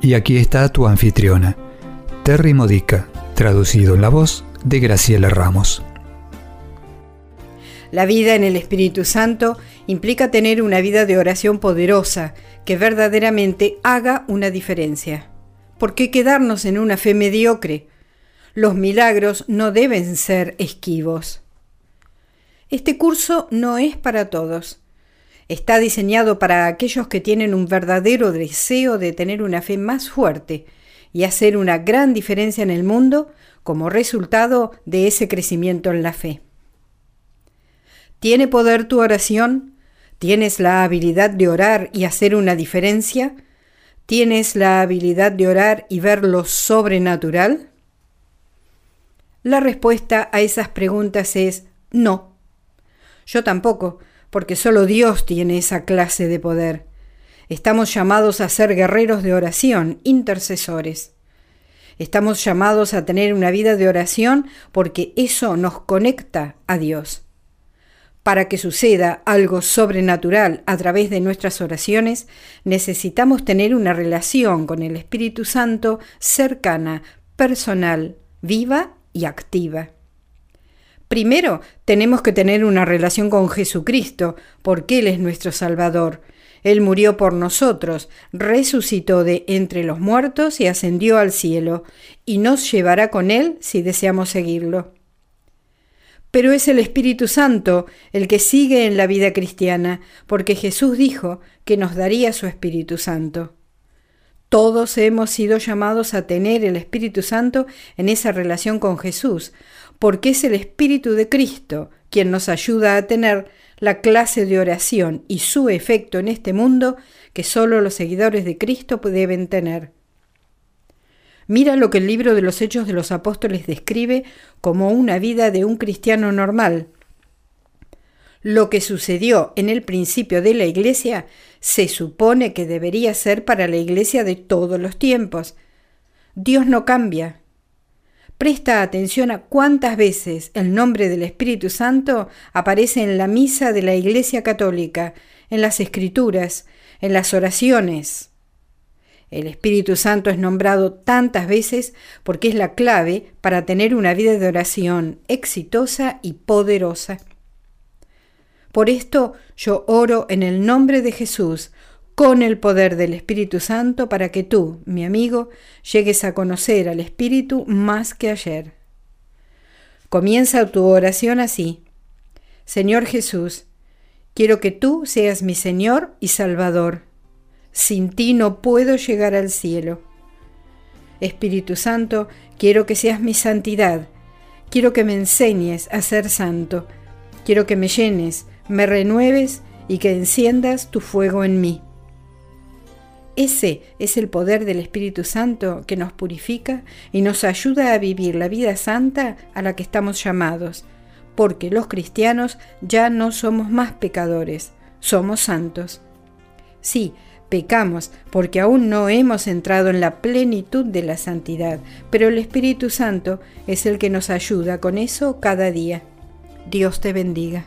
Y aquí está tu anfitriona, Terry Modica, traducido en la voz de Graciela Ramos. La vida en el Espíritu Santo implica tener una vida de oración poderosa que verdaderamente haga una diferencia. ¿Por qué quedarnos en una fe mediocre? Los milagros no deben ser esquivos. Este curso no es para todos. Está diseñado para aquellos que tienen un verdadero deseo de tener una fe más fuerte y hacer una gran diferencia en el mundo como resultado de ese crecimiento en la fe. ¿Tiene poder tu oración? ¿Tienes la habilidad de orar y hacer una diferencia? ¿Tienes la habilidad de orar y ver lo sobrenatural? La respuesta a esas preguntas es no. Yo tampoco, porque solo Dios tiene esa clase de poder. Estamos llamados a ser guerreros de oración, intercesores. Estamos llamados a tener una vida de oración porque eso nos conecta a Dios. Para que suceda algo sobrenatural a través de nuestras oraciones, necesitamos tener una relación con el Espíritu Santo cercana, personal, viva y activa. Primero, tenemos que tener una relación con Jesucristo, porque Él es nuestro Salvador. Él murió por nosotros, resucitó de entre los muertos y ascendió al cielo, y nos llevará con Él si deseamos seguirlo. Pero es el Espíritu Santo el que sigue en la vida cristiana, porque Jesús dijo que nos daría su Espíritu Santo. Todos hemos sido llamados a tener el Espíritu Santo en esa relación con Jesús, porque es el Espíritu de Cristo quien nos ayuda a tener la clase de oración y su efecto en este mundo que solo los seguidores de Cristo deben tener. Mira lo que el libro de los Hechos de los Apóstoles describe como una vida de un cristiano normal, lo que sucedió en el principio de la Iglesia se supone que debería ser para la Iglesia de todos los tiempos. Dios no cambia. Presta atención a cuántas veces el nombre del Espíritu Santo aparece en la misa de la Iglesia Católica, en las Escrituras, en las oraciones. El Espíritu Santo es nombrado tantas veces porque es la clave para tener una vida de oración exitosa y poderosa. Por esto yo oro en el nombre de Jesús, con el poder del Espíritu Santo, para que tú, mi amigo, llegues a conocer al Espíritu más que ayer. Comienza tu oración así. Señor Jesús, quiero que tú seas mi Señor y Salvador. Sin ti no puedo llegar al cielo. Espíritu Santo, quiero que seas mi santidad. Quiero que me enseñes a ser santo. Quiero que me llenes me renueves y que enciendas tu fuego en mí. Ese es el poder del Espíritu Santo que nos purifica y nos ayuda a vivir la vida santa a la que estamos llamados, porque los cristianos ya no somos más pecadores, somos santos. Sí, pecamos porque aún no hemos entrado en la plenitud de la santidad, pero el Espíritu Santo es el que nos ayuda con eso cada día. Dios te bendiga.